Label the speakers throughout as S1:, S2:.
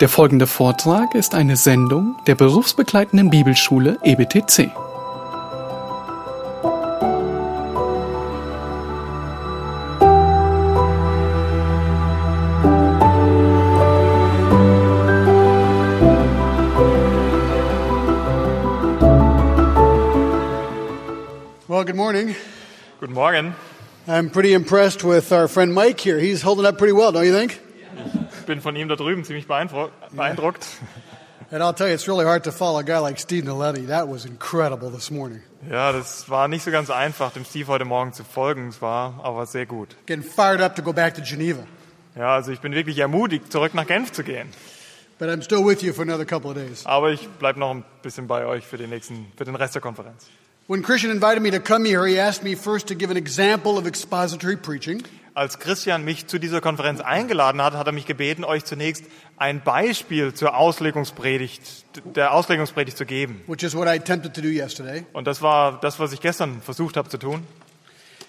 S1: Der folgende Vortrag ist eine Sendung der berufsbegleitenden Bibelschule EBTC.
S2: Well, good morning.
S3: Guten Morgen.
S2: I'm pretty impressed with our friend Mike here. He's holding up pretty well, don't you think?
S3: Ich bin von ihm da drüben ziemlich beeindruckt. beeindruckt.
S2: And I'll tell you, it's really hard to follow a guy like Steve Nalletti. That was incredible this morning.
S3: Ja, das war nicht so ganz einfach, dem Steve heute Morgen zu folgen. Es war aber sehr gut.
S2: Getting fired up to go back to Geneva.
S3: Ja, also ich bin wirklich ermutigt, zurück nach Genf zu gehen.
S2: But I'm still with you for another couple of days.
S3: Aber ich bleibe noch ein bisschen bei euch für den nächsten, für den Rest der Konferenz.
S2: When Christian invited me to come here, he asked me first to give an example of expository preaching.
S3: Als Christian mich zu dieser Konferenz eingeladen hat, hat er mich gebeten, euch zunächst ein Beispiel zur Auslegungspredigt, der Auslegungspredigt zu geben.
S2: which is what I attempted to do yesterday.
S3: Und das war das, was ich gestern versucht habe zu tun.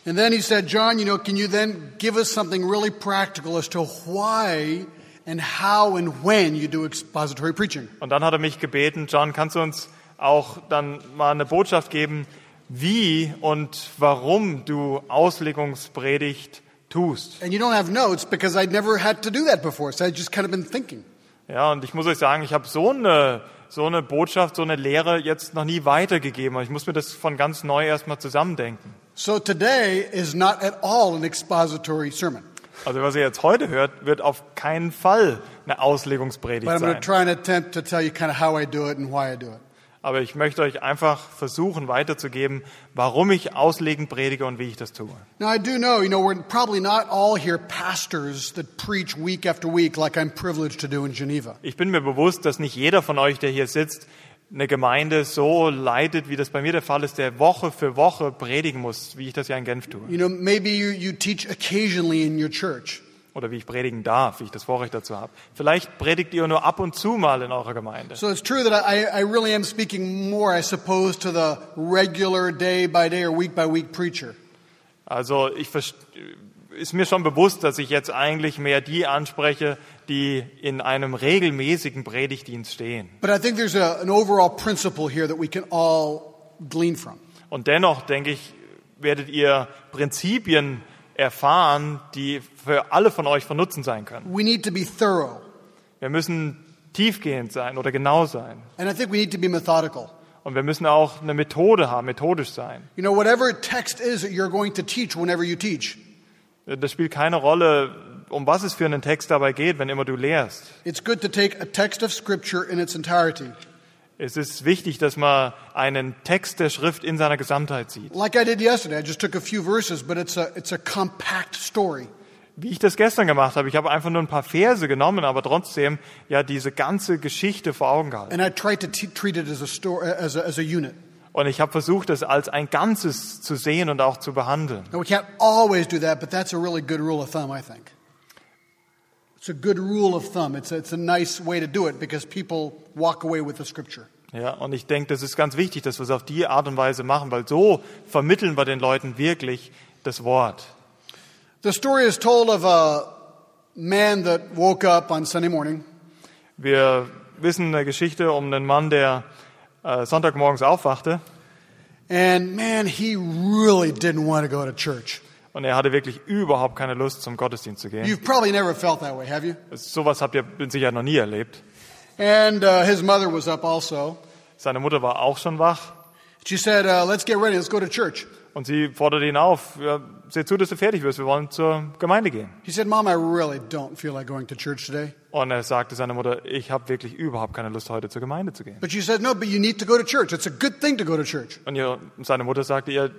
S2: And then he said, John, you know, can you then give us something really practical as to why and how and when you do expository preaching?
S3: Und dann hat er mich gebeten, John, kannst du uns auch dann mal eine Botschaft geben, wie und warum du Auslegungspredigt tust?
S2: And you don't have notes because I'd never had to do that before, so I'd just kind of been thinking.
S3: Ja, und ich muss euch sagen, ich habe so eine, so eine Botschaft, so eine Lehre jetzt noch nie weitergegeben. Ich muss mir das von ganz neu erstmal zusammendenken.
S2: So today is not at all an expository sermon,
S3: Also was ihr jetzt heute hört, wird auf keinen Fall eine Auslegungspredigt
S2: but I'm going to
S3: sein.
S2: try and attempt to tell you kind of how I do it and why I do it.
S3: Aber ich möchte euch einfach versuchen weiterzugeben, warum ich auslegend predige und wie ich das tue.
S2: Now I do know, you know, we're probably not all here pastors that preach week after week like I'm privileged to do in Geneva.
S3: Ich bin mir bewusst, dass nicht jeder von euch, der hier sitzt, eine Gemeinde so leitet, wie das bei mir der Fall ist, der Woche für Woche predigen muss, wie ich das ja in Genf tue.
S2: You know, maybe you, you teach occasionally in your church.
S3: Oder wie ich predigen darf, wie ich das Vorrecht dazu habe. Vielleicht predigt ihr nur ab und zu mal in eurer Gemeinde.
S2: So it's true that I, I really am speaking more, I suppose, to the regular day by day or week by week preacher.
S3: Also ich ist mir schon bewusst, dass ich jetzt eigentlich mehr die anspreche, die in einem regelmäßigen Predigtdienst stehen.
S2: But I think there's a, an overall principle here that we can all glean from.
S3: Und dennoch, denke ich, werdet ihr Prinzipien erfahren, die für alle von euch von Nutzen sein können.
S2: We need to be thorough,
S3: Wir müssen tiefgehend sein oder genau sein.
S2: and I think we need to be methodical.
S3: Und wir müssen auch eine Methode haben, methodisch sein.
S2: You know, whatever text is that you're going to teach whenever you teach,
S3: Das spielt keine Rolle, um was es für einen Text dabei geht, wenn immer du lehrst.
S2: it's good to take a text of Scripture in its entirety.
S3: Es ist wichtig, dass man einen Text der Schrift in seiner Gesamtheit sieht.
S2: Like I did yesterday, I just took a few verses, but it's a, it's a compact story.
S3: Wie ich das gestern gemacht habe, ich habe einfach nur ein paar Verse genommen, aber trotzdem ja diese ganze Geschichte vor Augen gehalten.
S2: And I tried to treat it as a, story, as a, as a unit.
S3: Und ich habe versucht, es als ein Ganzes zu sehen und auch zu behandeln.
S2: Now, we can't always do that, but that's a really good rule of thumb, I think. It's a good rule of thumb. It's a, it's a nice way to do it because people walk away with the scripture.
S3: Ja, und ich denke, das ist ganz wichtig, dass wir es auf die Art und Weise machen, weil so vermitteln wir den Leuten wirklich das Wort.
S2: The story is told of a man that woke up on Sunday morning
S3: Wir wissen eine Geschichte um einen Mann, der äh, Sonntagmorgens aufwachte
S2: and man, he really didn't want to go to church.
S3: Und er hatte wirklich überhaupt keine Lust, zum Gottesdienst zu gehen.
S2: You've probably never felt that way, have you?
S3: Sowas habt ihr mit Sicherheit noch nie erlebt.
S2: And uh, his mother was up also.
S3: Seine Mutter war auch schon wach
S2: She said, uh, Let's get ready, let's go to church.
S3: und sie forderte ihn auf, ja, seh zu, dass du fertig wirst, wir wollen zur Gemeinde gehen.
S2: He said, Mom, I really don't feel like going to church today.
S3: Und er sagte seiner Mutter, ich habe wirklich überhaupt keine Lust, heute zur Gemeinde zu gehen.
S2: But she said, No, but you need to go to church. It's a good thing to go to church.
S3: Und ihr, seine Mutter sagte ihr,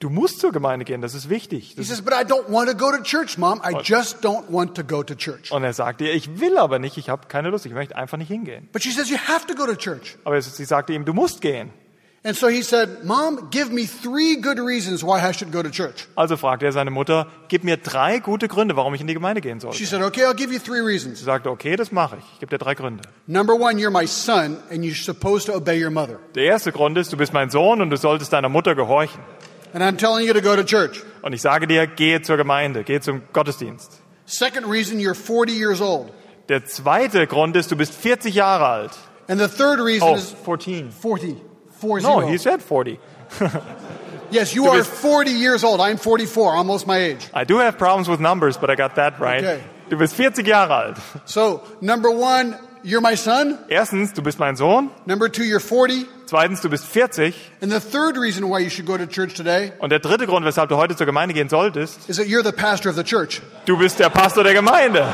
S3: du musst zur Gemeinde gehen, das ist wichtig.
S2: He
S3: Das
S2: says, But I don't want to go to church, Mom. I just don't want to go to church.
S3: und er sagte ihr, ich will aber nicht, ich habe keine Lust, ich möchte einfach nicht hingehen.
S2: But she says, You have to go to church.
S3: Aber es- sie sagte ihm, du musst gehen.
S2: And so he said, Mom, give me three good reasons why I should go to church.
S3: Also fragte er seine Mutter, gib mir drei gute Gründe, warum ich in die Gemeinde gehen soll.
S2: She
S3: Sie
S2: said, Okay, I'll give you three reasons.
S3: sagte, okay, das mache ich. Ich gebe dir drei Gründe.
S2: Number one, you're my son, and you're supposed to obey your mother.
S3: Der erste Grund ist, du bist mein Sohn und du solltest deiner Mutter gehorchen.
S2: And I'm telling you to go to church.
S3: Und ich sage dir, gehe zur Gemeinde, gehe zum Gottesdienst.
S2: Second reason, you're 40 years old.
S3: Der zweite Grund ist, du bist 40 Jahre alt.
S2: And the third reason
S3: Oh,
S2: is
S3: 14.
S2: 40. Four
S3: No, he said 40.
S2: yes, you
S3: Du
S2: are 40 years old. I'm 44, almost my age.
S3: I do have problems with numbers, but I got that right.
S2: Okay.
S3: Du bist 40 Jahre alt.
S2: So, number one, you're my son.
S3: Erstens, du bist mein Sohn.
S2: Number two, you're 40.
S3: Zweitens, du bist 40.
S2: And the third reason why you should go to church today
S3: Und der dritte Grund, weshalb du heute zur Gemeinde gehen solltest,
S2: is that you're the pastor of the church.
S3: du bist der Pastor der Gemeinde.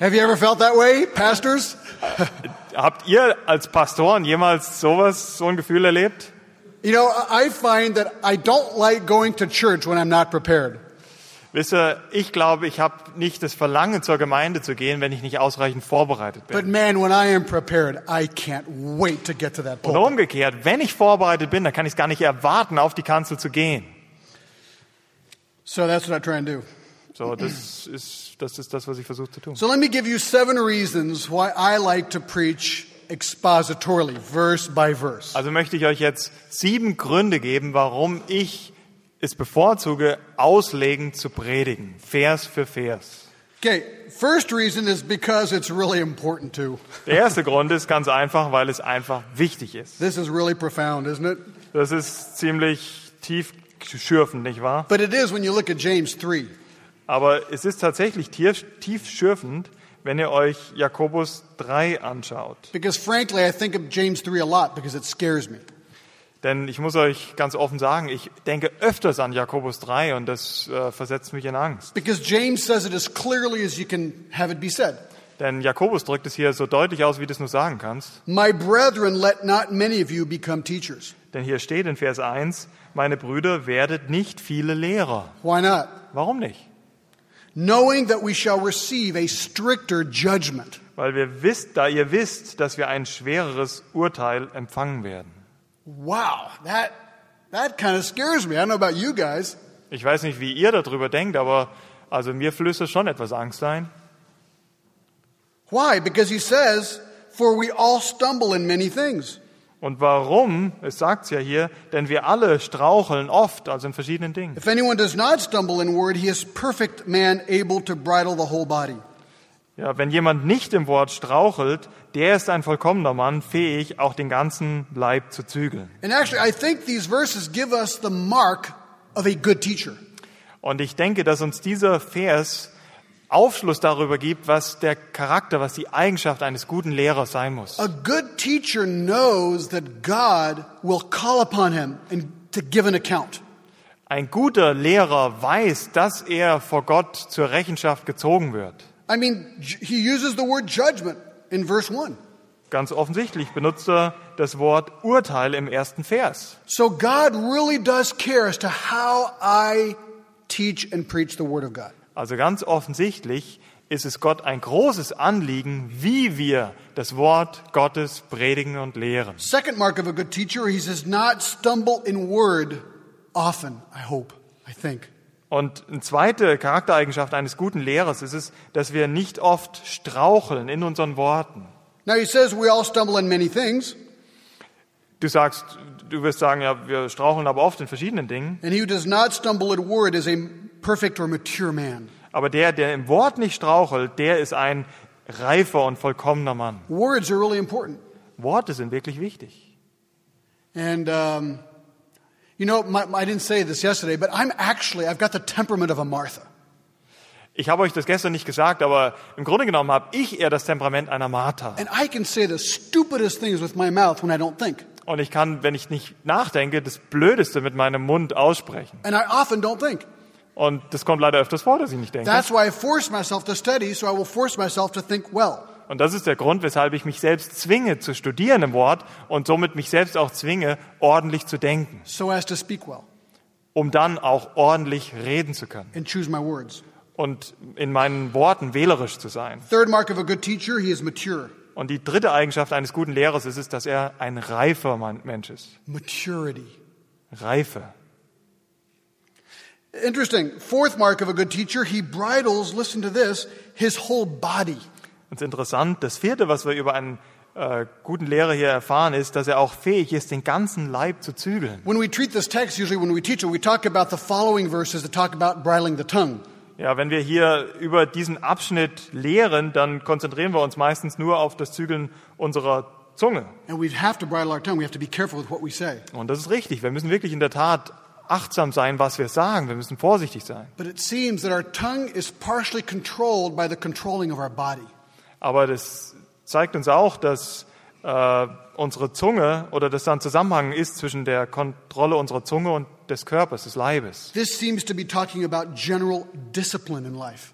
S2: Have you ever felt that way, pastors?
S3: Habt ihr als Pastoren jemals sowas, so ein Gefühl erlebt?
S2: You know, I find that I don't like going to church when I'm not prepared.
S3: Wisst ihr, ich glaube, ich habe nicht das Verlangen, zur Gemeinde zu gehen, wenn ich nicht ausreichend vorbereitet bin.
S2: But man, when I am prepared, I can't wait to get to that
S3: Und
S2: pulpit.
S3: umgekehrt, wenn ich vorbereitet bin, dann kann ich es gar nicht erwarten, auf die Kanzel zu gehen.
S2: So that's what I try and do.
S3: So, das ist das, ist das was ich versuche zu tun.
S2: So let me give you seven reasons why I like to preach expositorily, verse by verse.
S3: Also möchte ich euch jetzt sieben Gründe geben, warum ich es bevorzuge, auslegend zu predigen, Vers für Vers.
S2: Okay, first reason is because it's really important to.
S3: Der erste Grund ist ganz einfach, weil es einfach wichtig ist.
S2: This is really profound, isn't it?
S3: Das ist ziemlich tief schürfend, nicht wahr?
S2: But it is when you look at James 3.
S3: Aber es ist tatsächlich tief, tief schürfend, wenn ihr euch Jakobus 3 anschaut.
S2: Because frankly, I think of James 3 a lot because it scares me.
S3: Denn ich muss euch ganz offen sagen, ich denke öfters an Jakobus 3 und das äh, versetzt mich in Angst.
S2: Because James says it as clearly as you can have it be said.
S3: Denn Jakobus drückt es hier so deutlich aus, wie du es nur sagen kannst.
S2: My brethren, let not many of you become teachers.
S3: Denn hier steht in Vers 1, meine Brüder, werdet nicht viele Lehrer.
S2: Why not?
S3: Warum nicht?
S2: Knowing that we shall receive a stricter judgment.
S3: Weil wir wisst, da ihr wisst, dass wir ein schwereres Urteil empfangen werden.
S2: Wow, that, that kind of scares me. I don't know about you guys.
S3: Ich weiß nicht, wie ihr darüber denkt, aber also mir flößt es schon etwas Angst ein.
S2: Why? Because he says, For we all stumble in many things.
S3: Und warum? Es sagt's ja hier, denn wir alle straucheln oft, also in verschiedenen Dingen.
S2: If anyone does not stumble in word, he is perfect man, able to bridle the whole body.
S3: Ja, wenn jemand nicht im Wort strauchelt, der ist ein vollkommener Mann, fähig, auch den ganzen Leib zu zügeln.
S2: And actually, I think these verses give us the mark of a good teacher.
S3: Und ich denke, dass uns dieser Vers Aufschluss darüber gibt, was der Charakter, was die Eigenschaft eines guten Lehrers sein muss.
S2: A good teacher knows that God will call upon him and to give an account.
S3: Ein guter Lehrer weiß, dass er vor Gott zur Rechenschaft gezogen wird.
S2: I mean, he uses the word judgment in verse 1.
S3: Ganz offensichtlich benutzt er das Wort Urteil im ersten Vers.
S2: So God really does care as to how I teach and preach the word of God.
S3: Also ganz offensichtlich ist es Gott ein großes Anliegen, wie wir das Wort Gottes predigen und lehren.
S2: Second mark of a good teacher, he says not stumble in word often, I hope, I think.
S3: Und eine zweite Charaktereigenschaft eines guten Lehrers ist es, dass wir nicht oft straucheln in unseren Worten.
S2: Now he says we all stumble in many things,
S3: Du sagst, du wirst sagen, ja, wir straucheln aber oft in verschiedenen Dingen.
S2: and he who does not stumble in word is a perfect or mature man.
S3: Aber der, der im Wort nicht strauchelt, der ist ein reifer und vollkommener Mann.
S2: Words are really important.
S3: Worte sind wirklich wichtig.
S2: And, um, you know, my, I didn't say this yesterday, but I'm actually, I've got the temperament of a Martha.
S3: Ich habe euch das gestern nicht gesagt, aber im Grunde genommen habe ich eher das Temperament einer Martha.
S2: And I can say the stupidest things with my mouth when I don't think.
S3: Und ich kann, wenn ich nicht nachdenke, das Blödeste mit meinem Mund aussprechen.
S2: And I often don't think.
S3: Und das kommt leider öfters vor, dass ich nicht denke.
S2: That's why I force myself to study, so I will force myself to think well.
S3: Und das ist der Grund, weshalb ich mich selbst zwinge zu studieren im Wort und somit mich selbst auch zwinge, ordentlich zu denken,
S2: so as to speak well
S3: um dann auch ordentlich reden zu können
S2: and choose my words.
S3: und in meinen Worten wählerisch zu sein.
S2: Third mark of a good teacher, he is mature.
S3: Und die dritte Eigenschaft eines guten Lehrers ist es, dass er ein reifer Mensch ist.
S2: Maturity.
S3: Reife.
S2: Interesting. Fourth mark of a good teacher, he bridles, listen to this, his whole body.
S3: Und interessant, das vierte, was wir über einen äh, guten Lehrer hier erfahren, ist, dass er auch fähig ist, den ganzen Leib zu zügeln.
S2: When we treat this text, usually when we teach it, we talk about the following verses that talk about bridling the tongue.
S3: Ja, wenn wir hier über diesen Abschnitt lehren, dann konzentrieren wir uns meistens nur auf das Zügeln unserer Zunge.
S2: And we have to bridle our tongue. We have to be careful with what we say.
S3: Und das ist richtig. Wir müssen wirklich in der Tat achtsam sein, was wir sagen. Wir müssen vorsichtig sein.
S2: But it seems that our tongue is partially controlled by the controlling of our body.
S3: Aber das zeigt uns auch, dass äh, unsere Zunge oder dass da ein Zusammenhang ist zwischen der Kontrolle unserer Zunge und des Körpers, des Leibes.
S2: This seems to be talking about general discipline in life.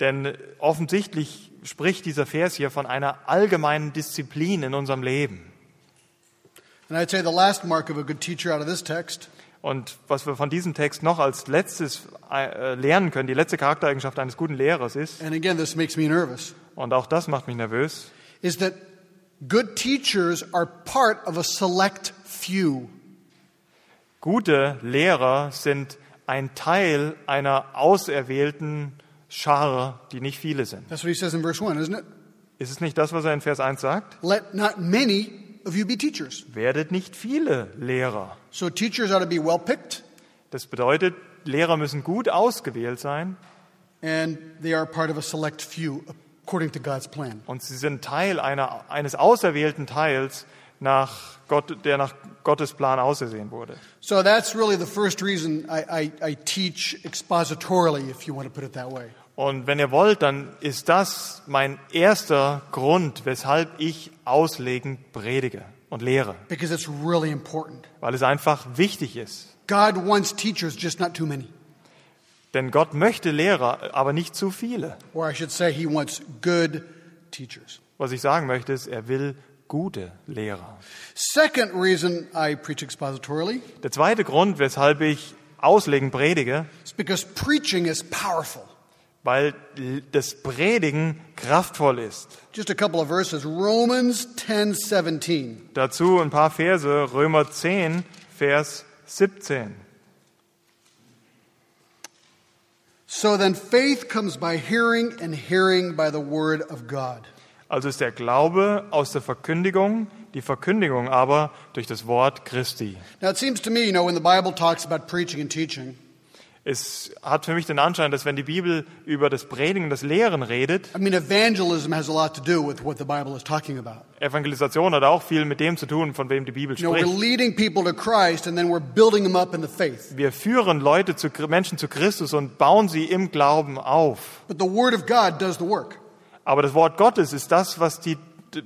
S3: Denn offensichtlich spricht dieser Vers hier von einer allgemeinen Disziplin in unserem Leben.
S2: And I'd say the last mark of a good teacher out of this text
S3: Und was wir von diesem Text noch als letztes äh, lernen können, die letzte Charaktereigenschaft eines guten Lehrers ist,
S2: and again, this makes me nervous,
S3: und auch das macht mich nervös,
S2: is that good teachers are part of a select few.
S3: gute Lehrer sind ein Teil einer auserwählten Schar, die nicht viele sind.
S2: That's what he says in verse 1, isn't it?
S3: Ist es nicht das, was er in Vers 1 sagt?
S2: Let not many of you be teachers.
S3: Werdet nicht viele Lehrer.
S2: So teachers ought to be well picked,
S3: Das bedeutet, Lehrer müssen gut ausgewählt sein
S2: and they are part of a select few according to God's plan.
S3: und sie sind Teil einer, eines auserwählten Teils, nach Gott, der nach Gottes Plan ausersehen wurde.
S2: So that's really the first reason I, I, I teach expositorily, if you want to put it that way.
S3: Und wenn ihr wollt, dann ist das mein erster Grund, weshalb ich auslegend predige und lehre,
S2: Because it's really important.
S3: weil es einfach wichtig ist.
S2: God wants teachers, just not too many.
S3: Denn Gott möchte Lehrer, aber nicht zu viele.
S2: Or I should say, He wants good teachers.
S3: Was ich sagen möchte, ist, er will gute Lehrer.
S2: Second reason I preach expositorily
S3: Der zweite Grund, weshalb ich auslegend predige,
S2: is because preaching is powerful.
S3: Weil das Predigen kraftvoll ist.
S2: Just a couple of verses. Romans 10 17.
S3: Dazu ein paar Verse, Römer 10, Vers 17.
S2: So then faith comes by hearing, and hearing by the word of God.
S3: Also ist der Glaube aus der Verkündigung, die Verkündigung aber durch das Wort Christi.
S2: Now it seems to me, you know, when the Bible talks about preaching and teaching,
S3: Es hat für mich den Anschein, dass wenn die Bibel über das Predigen, das Lehren redet,
S2: I mean, evangelism has a lot to do with what the Bible is talking about.
S3: Evangelisation hat auch viel mit dem zu tun, von wem die Bibel
S2: You know, we're
S3: spricht.
S2: leading people to Christ, and then we're building them up in the faith.
S3: Wir führen Leute zu Menschen zu Christus und bauen sie im Glauben auf.
S2: But the word of God does the work.
S3: Aber das Wort Gottes ist das, was, die,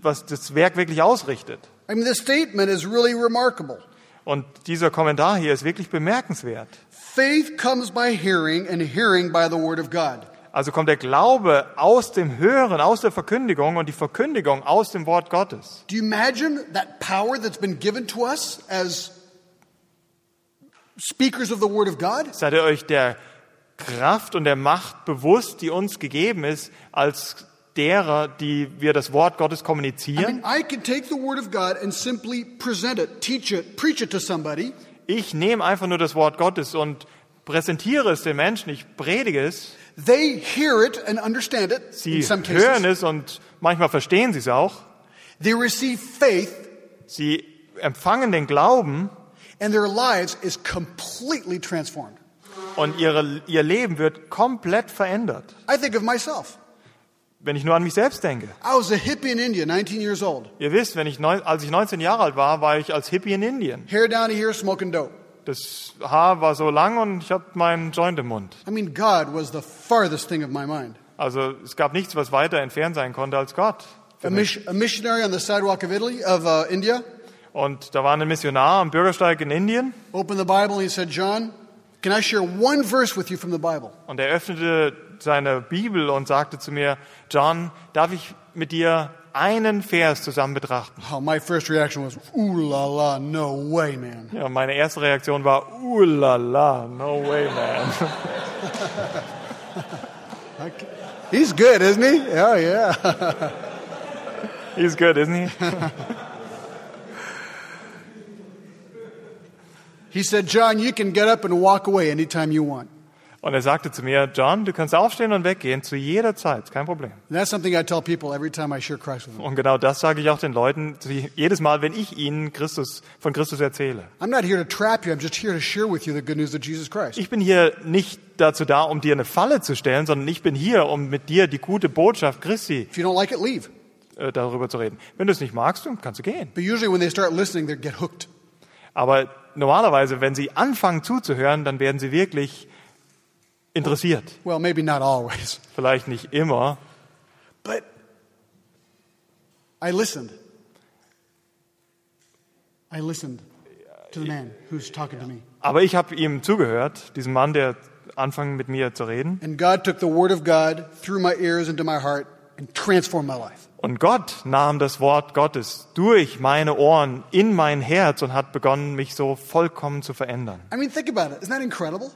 S3: was das Werk wirklich ausrichtet.
S2: I mean, this statement is really remarkable.
S3: Und dieser Kommentar hier ist wirklich bemerkenswert.
S2: Faith comes by hearing, and hearing by the word of God.
S3: Also kommt der Glaube aus dem Hören, aus der Verkündigung und die Verkündigung aus dem Wort Gottes.
S2: Do you imagine that power that's been given to us as speakers of the word of God?
S3: Seid ihr euch der Kraft und der Macht bewusst, die uns gegeben ist, als derer, die wir das Wort Gottes
S2: I
S3: kommunizieren?
S2: mean, I can take the word of God and simply present it, teach it, preach it to somebody,
S3: Ich nehme einfach nur das Wort Gottes und präsentiere es den Menschen, ich predige es,
S2: They hear it and understand it in
S3: sie
S2: some
S3: hören
S2: cases.
S3: es und manchmal verstehen sie es auch.
S2: They receive faith,
S3: Sie empfangen den Glauben
S2: and their lives is completely transformed.
S3: und ihre, ihr Leben wird komplett verändert.
S2: I think of myself.
S3: Wenn ich nur an mich selbst denke.
S2: I was a hippie in India, 19 years old.
S3: Ihr wisst, wenn ich neun, als ich 19 Jahre alt war, war ich als Hippie in Indien.
S2: Hair down here, smoking dope.
S3: Das Haar war so lang und ich hatte meinen Joint im Mund.
S2: I mean, God was the farthest thing of my mind.
S3: Also es gab nichts, was weiter entfernt sein konnte als Gott.
S2: A, mis- a missionary on the sidewalk of Italy, of uh, India,
S3: Und da war ein Missionar am Bürgersteig in Indien
S2: opened the Bible and he said, John, can I share one verse with you from the Bible?
S3: und er öffnete seine Bibel und sagte zu mir, John, darf ich mit dir einen Vers zusammen betrachten?
S2: Oh, my first reaction was, ooh la la, no way, man.
S3: Ja, meine erste Reaktion war, uh la la, no way, man.
S2: He's good, isn't he? Oh, yeah.
S3: He's good, isn't he?
S2: He said, John, you can get up and walk away anytime you want.
S3: Und er sagte zu mir, John, du kannst aufstehen und weggehen zu jeder Zeit, kein Problem. Und genau das sage ich auch den Leuten jedes Mal, wenn ich ihnen Christus, von Christus erzähle. Ich bin hier nicht dazu da, um dir eine Falle zu stellen, sondern ich bin hier, um mit dir die gute Botschaft Christi
S2: If you don't like it, leave.
S3: äh, darüber zu reden. Wenn du es nicht magst, dann kannst du gehen.
S2: But usually when they start listening, they get hooked.
S3: Aber normalerweise, wenn sie anfangen zuzuhören, dann werden sie wirklich interessiert.
S2: Well, maybe not always.
S3: Vielleicht nicht immer,
S2: But I listened. I listened to the man who's talking to me.
S3: aber ich habe ihm zugehört, diesem Mann, der anfing mit mir zu reden.
S2: And God took the word of God through my ears into my heart and transformed my life.
S3: Und Gott nahm das Wort Gottes durch meine Ohren in mein Herz und hat begonnen, mich so vollkommen zu verändern.
S2: I mean, think about it. Isn't that incredible?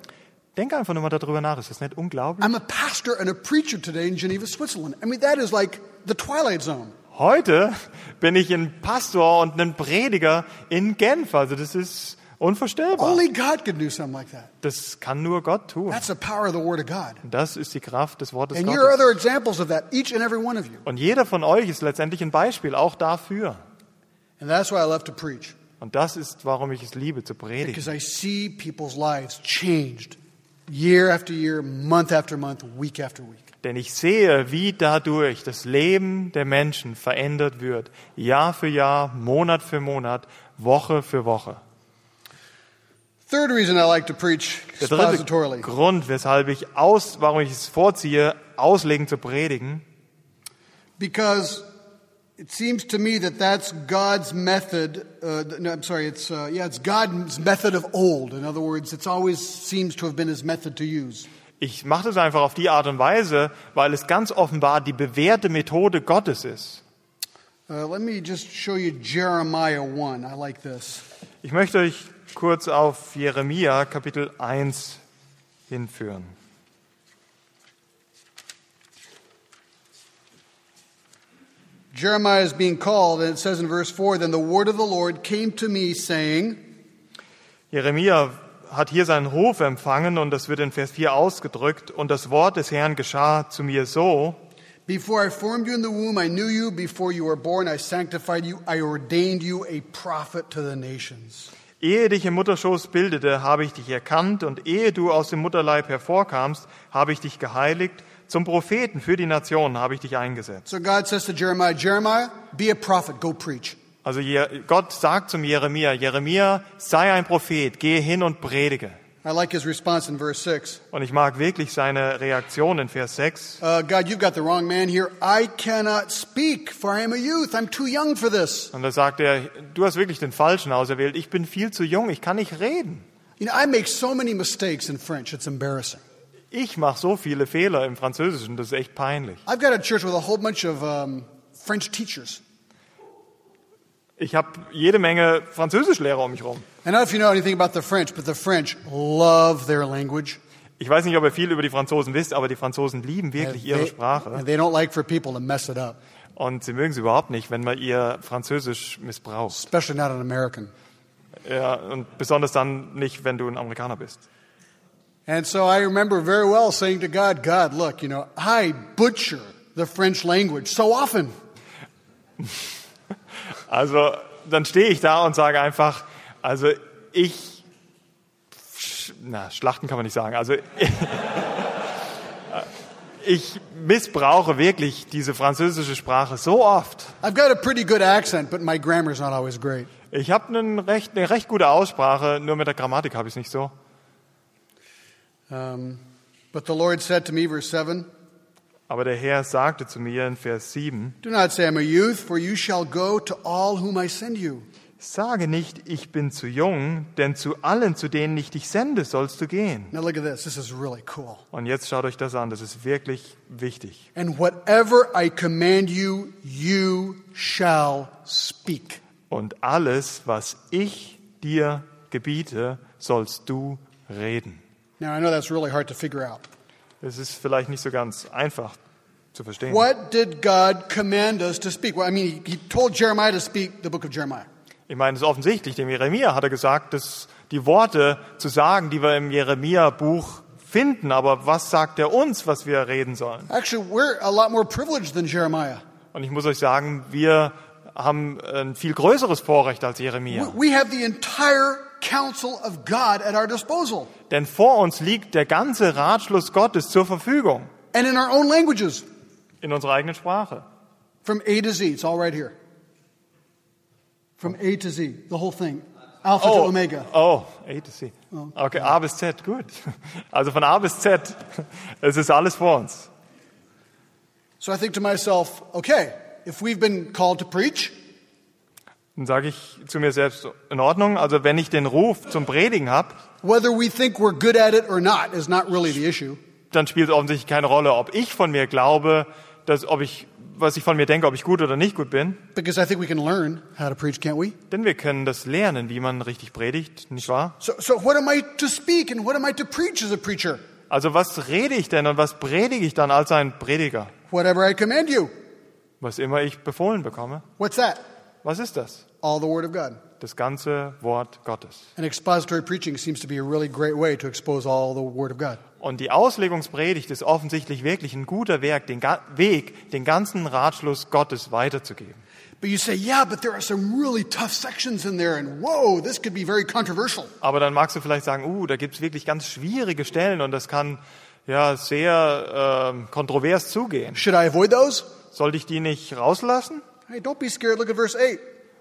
S3: Denk einfach nur mal darüber nach. Ist das nicht unglaublich?
S2: I'm a pastor and a preacher today in Geneva, Switzerland. I mean, that is like the twilight zone.
S3: Heute bin ich ein Pastor und ein Prediger in Genf. Also das ist unvorstellbar.
S2: Only God could do something like that.
S3: Das kann nur Gott tun.
S2: That's the power of the Word of God.
S3: Das ist die Kraft des Wortes
S2: And you're other
S3: Gottes.
S2: examples of that, each and every one of you.
S3: Und jeder von euch ist letztendlich ein Beispiel auch dafür.
S2: And that's why I love to preach,
S3: Und das ist, warum ich es liebe zu predigen.
S2: because I see people's lives changed year after year, month after month, week after week.
S3: Denn ich sehe, wie dadurch das Leben der Menschen verändert wird. Jahr für Jahr, Monat für Monat, Woche für Woche.
S2: Third reason I like to preach
S3: Der dritte Grund, weshalb ich aus, warum ich es vorziehe, auslegen zu predigen,
S2: because it seems to me that that's God's method. Uh, no, I'm sorry, it's uh, yeah, it's God's method of old. In other words, it's always seems to have been His method to use.
S3: ich mache das einfach auf die Art und Weise, weil es ganz offenbar die bewährte Methode Gottes ist.
S2: Uh, let me just show you Jeremiah one. I like this.
S3: Ich möchte euch kurz auf Jeremia Kapitel 1 hinführen.
S2: Jeremiah is being called, and it says in verse 4 Then the word of the Lord came to me, saying,
S3: Jeremia hat hier seinen Ruf empfangen und das wird in Vers 4 ausgedrückt. Und das Wort des Herrn geschah zu mir so,
S2: Before I formed you in the womb, I knew you. Before you were born, I sanctified you. I ordained you a prophet to the nations.
S3: ehe dich im Mutterschoß bildete, habe ich dich erkannt und ehe du aus dem Mutterleib hervorkamst, habe ich dich geheiligt. Zum Propheten für die Nationen habe ich dich eingesetzt.
S2: So God says to Jeremiah, Jeremiah, be a prophet, go preach.
S3: Also Gott sagt zum Jeremia, Jeremia, sei ein Prophet, gehe hin und predige.
S2: I like his response in verse 6.
S3: Und ich mag wirklich seine Reaktion in Vers 6.
S2: Uh, God, you've got the wrong man here. I cannot speak, for I am a youth. I'm too young for this.
S3: Und da sagt er, du hast wirklich den Falschen auserwählt. Ich bin viel zu jung, ich kann nicht reden.
S2: You know, I make so many mistakes in French, it's embarrassing.
S3: Ich mache so viele Fehler im Französischen, das ist echt peinlich.
S2: I've got a church with a whole bunch of um, French teachers.
S3: Ich habe jede Menge Französischlehrer um mich rum.
S2: I don't know if you know anything about the French, but the French love their language.
S3: Ich weiß nicht, ob ihr viel über die Franzosen wisst, aber die Franzosen lieben wirklich ihre
S2: They-
S3: Sprache.
S2: and they don't like for people to mess it up,
S3: Und sie mögen es überhaupt nicht, wenn man ihr Französisch missbraucht.
S2: especially not an American.
S3: Ja, und besonders dann nicht, wenn du ein Amerikaner bist.
S2: And so I remember very well saying to God, God, look, you know, I butcher the French language so often.
S3: Also dann stehe ich da und sage einfach, also ich, na, schlachten kann man nicht sagen, also ich missbrauche wirklich diese französische Sprache so oft.
S2: I've got a pretty good accent, but my grammar's not always great.
S3: Ich habe recht, eine recht gute Aussprache, nur mit der Grammatik habe ich es nicht so.
S2: Um, but the Lord said to me, verse 7,
S3: Aber der Herr sagte zu mir in Vers 7,
S2: Do not say I'm a youth, for you shall go to all whom I send you.
S3: sage nicht, ich bin zu jung, denn zu allen, zu denen ich dich sende, sollst du gehen.
S2: Now look at this. This is really cool.
S3: Und jetzt schaut euch das an, das ist wirklich wichtig.
S2: And whatever I command you, you shall speak.
S3: Und alles, was ich dir gebiete, sollst du reden.
S2: Now I know that's really hard to figure out.
S3: Es ist vielleicht nicht so ganz einfach zu verstehen.
S2: What did God command us to speak? Well, I mean, he, told Jeremiah to speak the book of Jeremiah.
S3: Ich meine, es ist offensichtlich, dem Jeremia hat er gesagt, dass die Worte zu sagen, die wir im Jeremia-Buch finden, aber was sagt er uns, was wir reden sollen?
S2: Actually, we're a lot more privileged than Jeremiah.
S3: Und ich muss euch sagen, wir haben ein viel größeres Vorrecht als Jeremia.
S2: We have the entire counsel of God at our disposal
S3: Denn vor uns liegt der ganze Ratschluss Gottes zur Verfügung
S2: and in our own languages
S3: in unserer eigenen Sprache.
S2: from A to Z. It's all right here. From A to Z, the whole thing. Alpha to oh. Omega.
S3: Oh, A to C. Oh. Okay, A bis Z, gut. Also von A bis Z, es ist alles vor uns.
S2: So I think to myself, okay, if we've been called to preach,
S3: Dann sage ich zu mir selbst, in Ordnung, also wenn ich den Ruf zum Predigen habe,
S2: whether we think we're good at it or not is not really the issue.
S3: dann spielt es offensichtlich keine Rolle, ob ich von mir glaube, dass, ob ich, was ich von mir denke, ob ich gut oder nicht gut bin.
S2: Because I think we can learn how to preach, can't we?
S3: Denn wir können das lernen, wie man richtig predigt, nicht wahr?
S2: So, so what am I to speak and what am I to preach as a preacher?
S3: Also was rede ich denn und was predige ich dann als ein Prediger?
S2: Whatever I command you.
S3: Was immer ich befohlen bekomme.
S2: What's that?
S3: Was ist das?
S2: All the Word of God.
S3: Das ganze Wort Gottes.
S2: And expository preaching seems to be a really great way to expose all the Word of God.
S3: Und die Auslegungspredigt ist offensichtlich wirklich ein guter Weg, den, Ga- Weg, den ganzen Ratschluss Gottes weiterzugeben.
S2: But you say, yeah, but there are some really tough sections in there, and whoa, this could be very controversial.
S3: Aber dann magst du vielleicht sagen, uh, da gibt's wirklich ganz schwierige Stellen und das kann ja sehr ähm, kontrovers zugehen.
S2: Should I avoid those?
S3: Sollte ich die nicht rauslassen?
S2: Hey, don't be scared. Look at verse 8.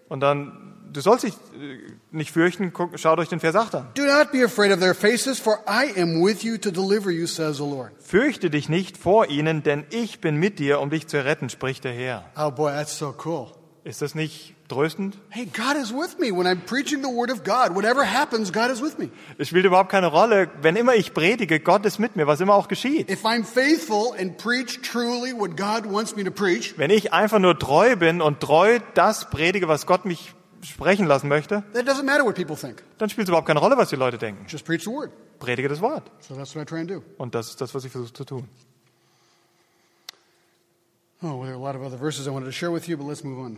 S3: Und dann, du sollst dich äh, nicht fürchten, schaut euch den Vers 8 an.
S2: Do not be afraid of their faces, for I am with you to deliver you, says the Lord.
S3: Fürchte dich nicht vor ihnen, denn ich bin mit dir, um dich zu retten, spricht der Herr.
S2: Oh boy, that's so cool.
S3: Ist das nicht tröstend?
S2: Hey, God is with me when I'm preaching the Word of God. Whatever happens, God is with me.
S3: Es spielt überhaupt keine Rolle. Wenn immer ich predige, Gott ist mit mir, was immer auch geschieht.
S2: If I'm faithful and preach truly what God wants me to preach,
S3: Wenn ich einfach nur treu bin und treu das predige, was Gott mich sprechen lassen möchte,
S2: that doesn't matter what people think.
S3: dann spielt es überhaupt keine Rolle, was die Leute denken.
S2: Just preach the Word.
S3: Predige das Wort.
S2: So that's what I try and do.
S3: Und das ist das, was ich versuche zu tun.
S2: Oh, well, there are a lot of other verses I wanted to share with you, but let's move on.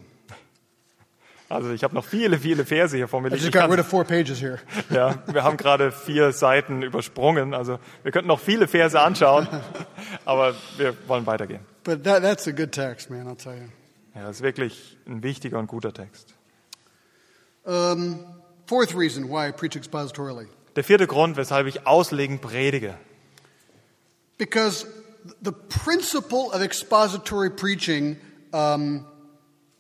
S3: Also ich habe noch viele, viele Verse hier vor mir liegen. Ja, wir haben gerade vier Seiten übersprungen. Also wir könnten noch viele Verse anschauen, aber wir wollen weitergehen.
S2: But that, that's a good text, man, I'll tell you.
S3: Ja, das ist wirklich ein wichtiger und guter Text.
S2: Um, fourth reason why I preach expositorily.
S3: Der vierte Grund, weshalb ich auslegen predige.
S2: Because the principle of expository preaching um,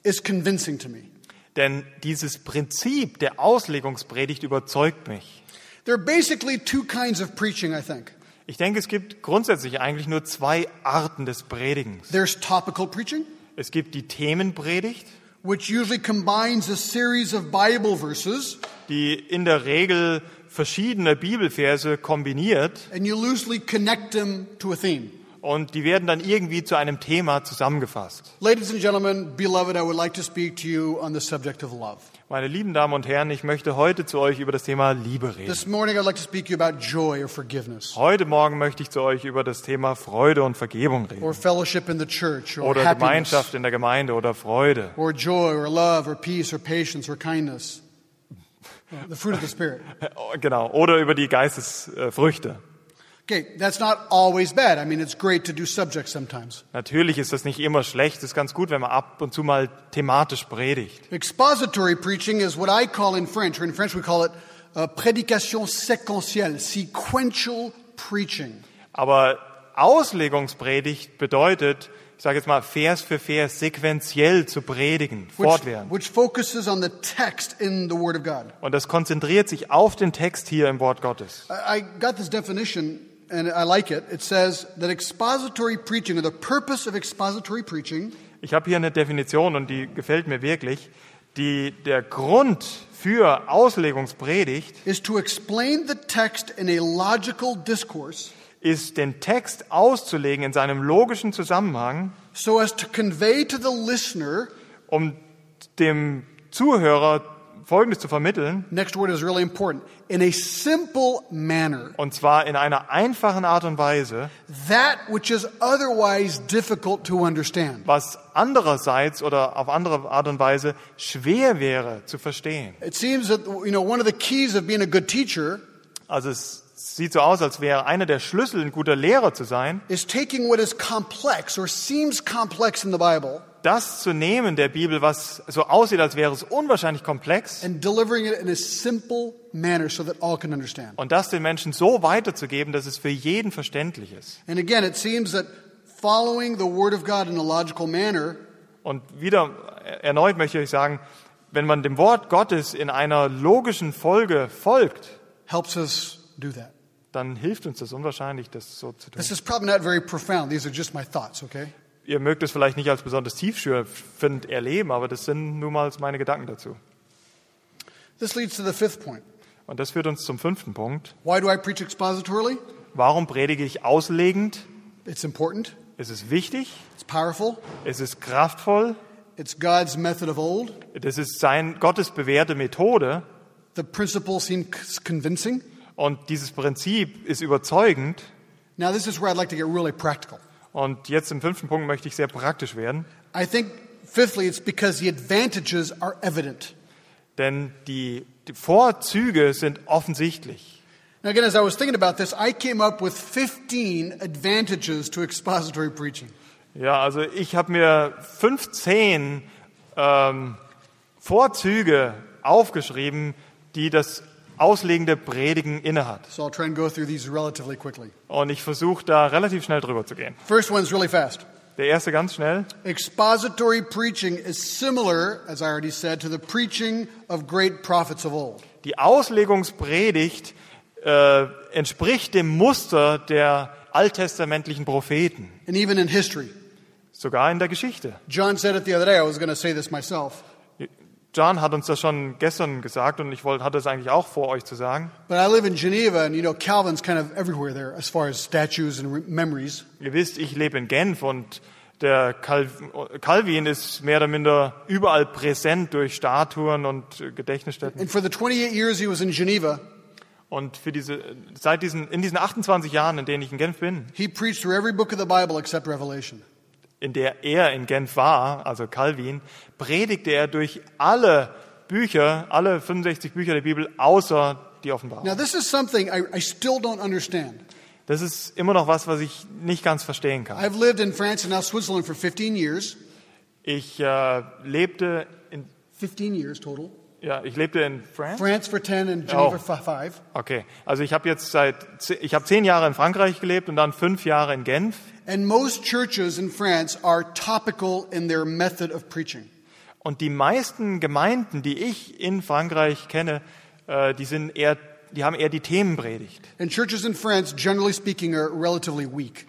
S2: is convincing to me.
S3: Denn dieses Prinzip der Auslegungspredigt überzeugt mich.
S2: There are basically two kinds of preaching, I think.
S3: Ich denke, es gibt grundsätzlich eigentlich nur zwei Arten des Predigens.
S2: There's topical preaching,
S3: Es gibt die Themenpredigt,
S2: which usually combines a series of Bible verses,
S3: die in der Regel verschiedene Bibelverse kombiniert
S2: and you loosely connect them to a theme.
S3: Und die werden dann irgendwie zu einem Thema zusammengefasst.
S2: Ladies and gentlemen, beloved, I would like to speak to you on the subject of love.
S3: Meine lieben Damen und Herren, ich möchte heute zu euch über das Thema Liebe reden.
S2: This morning, I'd like to speak to you about joy or forgiveness,
S3: Heute Morgen möchte ich zu euch über das Thema Freude und Vergebung reden.
S2: or fellowship in the church, or
S3: Oder
S2: happiness,
S3: Gemeinschaft in der Gemeinde oder Freude.
S2: or joy, or love, or peace, or patience, or kindness. The fruit of the Spirit.
S3: Genau. Oder über die Geistesfrüchte.
S2: Okay, that's not always bad. I mean, it's great to do subjects sometimes.
S3: Natürlich ist das nicht immer schlecht. Es ist ganz gut, wenn man ab und zu mal thematisch predigt.
S2: Expository preaching is what I call in French, or in French we call it uh, prédication séquentielle, sequential preaching.
S3: Aber Auslegungspredigt bedeutet, ich sage jetzt mal, Vers für Vers sequenziell zu predigen,
S2: Which,
S3: fortwährend.
S2: which focuses on the text in the Word of God.
S3: Und das konzentriert sich auf den Text hier im Wort Gottes.
S2: I got this definition and I like it. It says that expository preaching, or the purpose of expository preaching,
S3: Ich habe hier eine Definition und die gefällt mir wirklich. Die, der Grund für Auslegungspredigt
S2: is to explain the text in a logical discourse
S3: ist, den Text auszulegen in seinem logischen Zusammenhang,
S2: so as to convey to the listener,
S3: um dem Zuhörer Folgendes zu vermitteln,
S2: next word is really important, in a simple manner,
S3: und zwar in einer einfachen Art und Weise,
S2: that which is otherwise difficult to understand.
S3: was andererseits oder auf andere Art und Weise schwer wäre zu verstehen.
S2: It seems that, you know, one of the keys of being a good teacher
S3: Also es sieht so aus, als wäre einer der Schlüssel, ein guter Lehrer zu sein,
S2: is taking what is complex or seems complex in the Bible
S3: das zu nehmen der Bibel, was so aussieht, als wäre es unwahrscheinlich komplex,
S2: and delivering it in a simple manner so that all can understand.
S3: und das den Menschen so weiterzugeben, dass es für jeden verständlich ist.
S2: And again, it seems that following the Word of God in a logical manner
S3: Und wieder erneut möchte ich sagen, wenn man dem Wort Gottes in einer logischen Folge folgt,
S2: helps us do that.
S3: dann hilft uns das unwahrscheinlich, das so zu tun.
S2: This is probably not very profound. These are just my thoughts, okay?
S3: Ihr mögt es vielleicht nicht als besonders tiefschürfend erleben, aber das sind nun mal meine Gedanken dazu.
S2: This leads to the fifth point.
S3: Und das führt uns zum fünften Punkt.
S2: Why do I preach expositorily?
S3: Warum predige ich auslegend?
S2: It's important,
S3: Es ist wichtig,
S2: it's powerful,
S3: es ist kraftvoll,
S2: it's God's method of old.
S3: das ist sein Gottes bewährte Methode
S2: The principle seems convincing.
S3: und dieses Prinzip ist überzeugend.
S2: Now, this is where I'd like to get really practical.
S3: Und jetzt im fünften Punkt möchte ich sehr praktisch werden,
S2: I think, fifthly, it's because the advantages are evident.
S3: denn die, die Vorzüge sind offensichtlich.
S2: Now, again, as I was thinking about this, I came up with 15 advantages to expository preaching.
S3: Ja, also ich habe mir 15 ähm, Vorzüge aufgeschrieben, die das auslegende Predigen innehat.
S2: So I'll try and go through these relatively quickly.
S3: Und ich versuche da relativ schnell drüber zu gehen.
S2: First one's really fast.
S3: Der erste ganz schnell.
S2: Expository preaching is similar, as I already said, to the preaching of great prophets of old.
S3: Die Auslegungspredigt äh, entspricht dem Muster der alttestamentlichen Propheten,
S2: And even in history.
S3: sogar in der Geschichte.
S2: John said it the other day. I was going to say this myself.
S3: John hat uns das schon gestern gesagt und ich wollte, hatte es eigentlich auch vor, euch zu sagen.
S2: But I live in Geneva, and you know, Calvin's kind of everywhere there as far as statues and memories.
S3: Ihr wisst, ich lebe in Genf und der Cal Calvin ist mehr oder minder überall präsent durch Statuen und Gedächtnisstätten.
S2: And for the 28 years he was in Geneva,
S3: Und für diese, seit diesen, in diesen 28 Jahren, in denen ich in Genf bin,
S2: he preached through every book of the Bible except Revelation.
S3: In der er in Genf war, also Calvin, predigte er durch alle Bücher, alle 65 Bücher der Bibel, außer die Offenbarung.
S2: Now, this is something I, I still don't understand.
S3: Das ist immer noch was, was ich nicht ganz verstehen kann.
S2: I've lived in France and now Switzerland for 15 years.
S3: Ich äh, lebte in,
S2: 15 years total.
S3: ja, ich lebte in France.
S2: France for 10 and Geneva
S3: Oh.
S2: for 5.
S3: Okay, also ich habe jetzt seit, ich habe zehn Jahre in Frankreich gelebt und dann fünf Jahre in Genf.
S2: And most churches in France are topical in their method of preaching.
S3: Und die meisten Gemeinden, die ich in Frankreich kenne, äh, die sind eher, die haben eher die Themenpredigt.
S2: And churches in France, generally speaking, are relatively weak.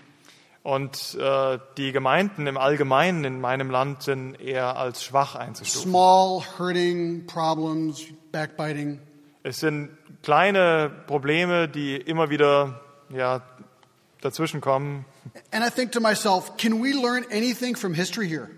S3: Und äh, die Gemeinden im Allgemeinen in meinem Land sind eher als schwach einzustufen.
S2: Small, hurting problems, backbiting.
S3: Es sind kleine Probleme, die immer wieder ja, dazwischenkommen.
S2: And I think to myself, can we learn anything from history here?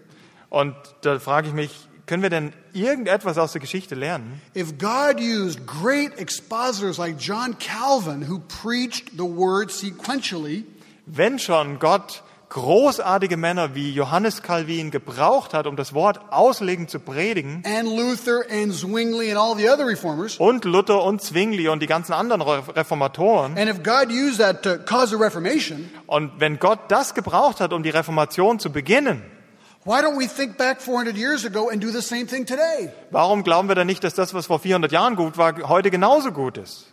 S3: Und da frage ich mich, können wir denn irgendetwas aus der Geschichte lernen?
S2: If God used great expositors like John Calvin, who preached the word sequentially,
S3: Wenn schon Gott großartige Männer wie Johannes Calvin gebraucht hat, um das Wort auslegend zu predigen,
S2: and Luther and Zwingli and all the other reformers,
S3: und Luther und Zwingli und die ganzen anderen Re- Reformatoren,
S2: and if God used that to cause a reformation,
S3: und wenn Gott das gebraucht hat, um die Reformation zu beginnen,
S2: why don't we think back 400 years ago and do the same thing today?
S3: warum glauben wir dann nicht, dass das, was vor 400 Jahren gut war, heute genauso gut ist?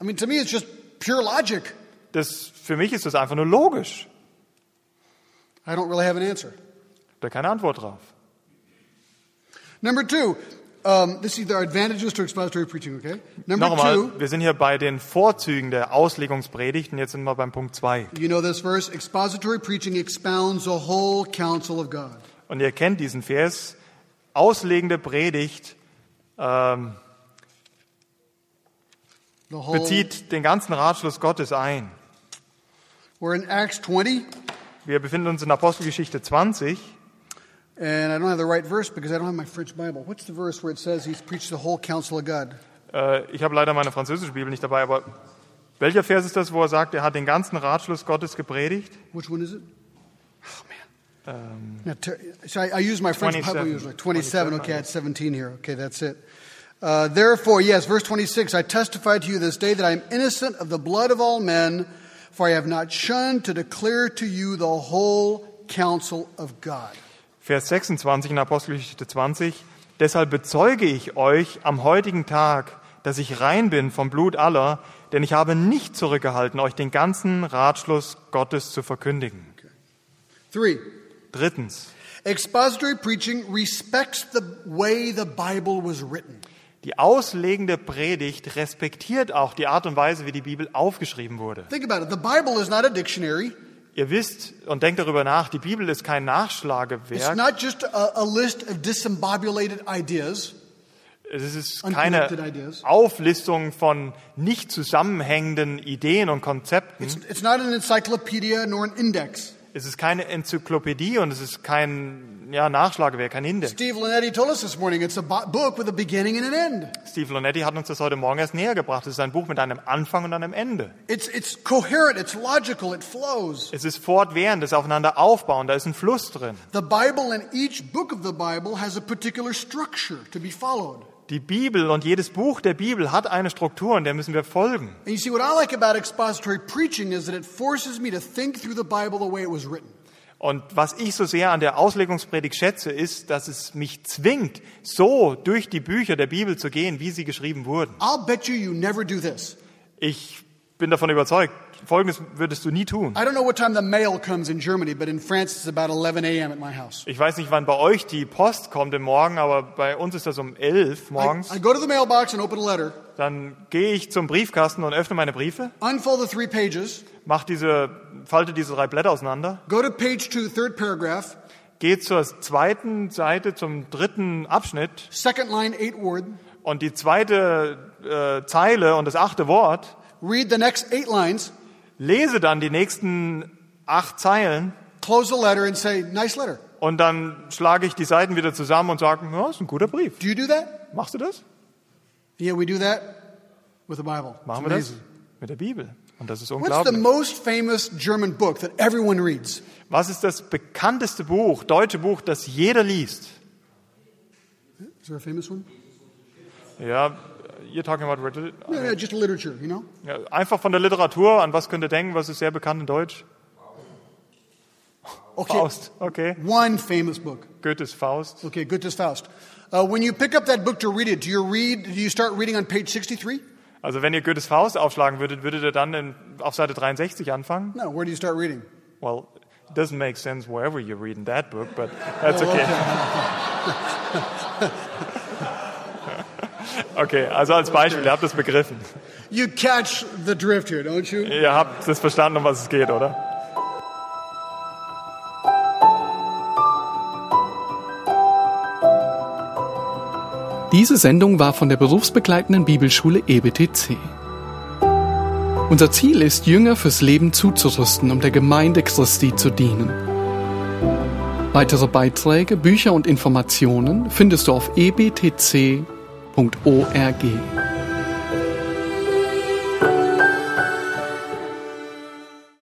S2: I mean, to me, it's just pure logic.
S3: Das, für mich ist das einfach nur logisch.
S2: I don't really have an answer.
S3: Da keine Antwort drauf.
S2: Number two, um, this is the advantages to expository preaching, okay? Number
S3: Noch einmal,
S2: two,
S3: wir sind hier bei den Vorzügen der Auslegungspredigt und jetzt sind wir beim Punkt 2.
S2: you know this verse, expository preaching expounds the whole counsel of God.
S3: Und ihr kennt diesen Vers. Auslegende Predigt ähm,
S2: The whole,
S3: bezieht den ganzen Ratschluss Gottes ein.
S2: we're in Acts 20,
S3: Wir befinden uns in Apostelgeschichte 20
S2: and I don't have the right verse because I don't have my French Bible. What's the verse where it says he's preached the whole counsel of God?
S3: Äh, ich habe leider meine französische Bibel nicht dabei, aber welcher Vers ist das, wo er sagt, er hat den ganzen Ratschluss Gottes gepredigt?
S2: Which one is it? Oh, man. Now, ter- so I, I use my French
S3: 27.
S2: Bible usually. 27,
S3: 27,
S2: okay, I had 17 here. Okay, that's it. Uh, therefore, yes, verse 26, I testify to you this day that I am innocent of the blood of all men, for I have not shunned to declare to you the whole counsel of God.
S3: Vers 26 in Apostelgeschichte 20. Deshalb bezeuge ich euch am heutigen Tag, dass ich rein bin vom Blut aller, denn ich habe nicht zurückgehalten, euch den ganzen Ratschluss Gottes zu verkündigen.
S2: Three,
S3: Drittens.
S2: expository preaching respects the way the Bible was written.
S3: Die auslegende Predigt respektiert auch die Art und Weise, wie die Bibel aufgeschrieben wurde.
S2: Think about it. The Bible is not a dictionary.
S3: Ihr wisst und denkt darüber nach, die Bibel ist kein
S2: It's
S3: Nachschlagewerk.
S2: not just a, a list of disembobulated ideas.
S3: Es ist keine. Auflistung von nicht zusammenhängenden Ideen und Konzepten.
S2: It's, it's not an encyclopedia nor an index.
S3: Es ist keine Enzyklopädie und es ist kein ja, Nachschlagewerk, kein Index.
S2: Steve Linetti told us this morning it's a bo- book with a beginning and an end.
S3: Steve Lonetti hat uns das heute Morgen erst näher gebracht. Es ist ein Buch mit einem Anfang und einem Ende.
S2: It's, it's coherent, it's logical, it flows.
S3: Es ist fortwährend, es ist aufeinander aufbauend, da ist ein Fluss drin.
S2: The Bible and each book of the Bible has a particular structure to be followed.
S3: Die Bibel und jedes Buch der Bibel hat eine Struktur und der müssen wir folgen.
S2: And you see, what I like about expository preaching is that it forces me to think through the Bible the way it was written.
S3: Und was ich so sehr an der Auslegungspredigt schätze, ist, dass es mich zwingt, so durch die Bücher der Bibel zu gehen, wie sie geschrieben wurden.
S2: I'll bet you you never do this.
S3: Ich bin davon überzeugt, Folgendes würdest du nie tun.
S2: I don't know what time the mail comes in Germany, but in France it's about 11 a.m. at my house.
S3: Ich weiß nicht, wann bei euch die Post kommt im Morgen, aber bei uns ist das um elf
S2: I,
S3: morgens.
S2: I go to the mailbox and open a letter,
S3: Dann gehe ich zum Briefkasten und öffne meine Briefe,
S2: unfold the three pages,
S3: mach diese, falte diese drei Blätter auseinander,
S2: go to page two, third paragraph,
S3: gehe zur zweiten Seite, zum dritten Abschnitt
S2: second line, eight word,
S3: und die zweite äh, Zeile und das achte Wort,
S2: read the next eight lines,
S3: lese dann die nächsten acht Zeilen
S2: close the letter and say, nice letter.
S3: und dann schlage ich die Seiten wieder zusammen und sage, ja, ist ein guter Brief.
S2: Do you do that?
S3: Machst du das?
S2: Yeah, we do that with the Bible.
S3: Machen wir das mit der Bibel. Und das ist
S2: What's the
S3: unglaublich.
S2: most famous German book that everyone reads?
S3: Was ist das bekannteste Buch, deutsche Buch, das jeder liest?
S2: Is there a famous one?
S3: Ja, you're talking about relig-
S2: Yeah, yeah, just literature, you know?
S3: ja, einfach von der Literatur. An was könnt ihr denken? Was ist sehr bekannt in Deutsch?
S2: Okay.
S3: Faust. Okay.
S2: One famous book.
S3: Goethes Faust.
S2: Okay, Goethe's Faust. Uh, when you pick up that book to read it, do you read? Do you start reading on page sixty-three?
S3: Also wenn ihr Goethes Faust aufschlagen würdet, würdet ihr dann in, auf Seite 63 anfangen?
S2: No. Where do you start reading?
S3: Well, it doesn't make sense wherever you're reading that book, but that's okay. Okay, also als Beispiel, ihr habt es begriffen.
S2: You catch the drift here, don't you?
S3: Ihr habt es verstanden, um was es geht, oder?
S1: Diese Sendung war von der berufsbegleitenden Bibelschule EBTC. Unser Ziel ist, Jünger fürs Leben zuzurüsten, um der Gemeinde Christi zu dienen. Weitere Beiträge, Bücher und Informationen findest du auf ebtc.org.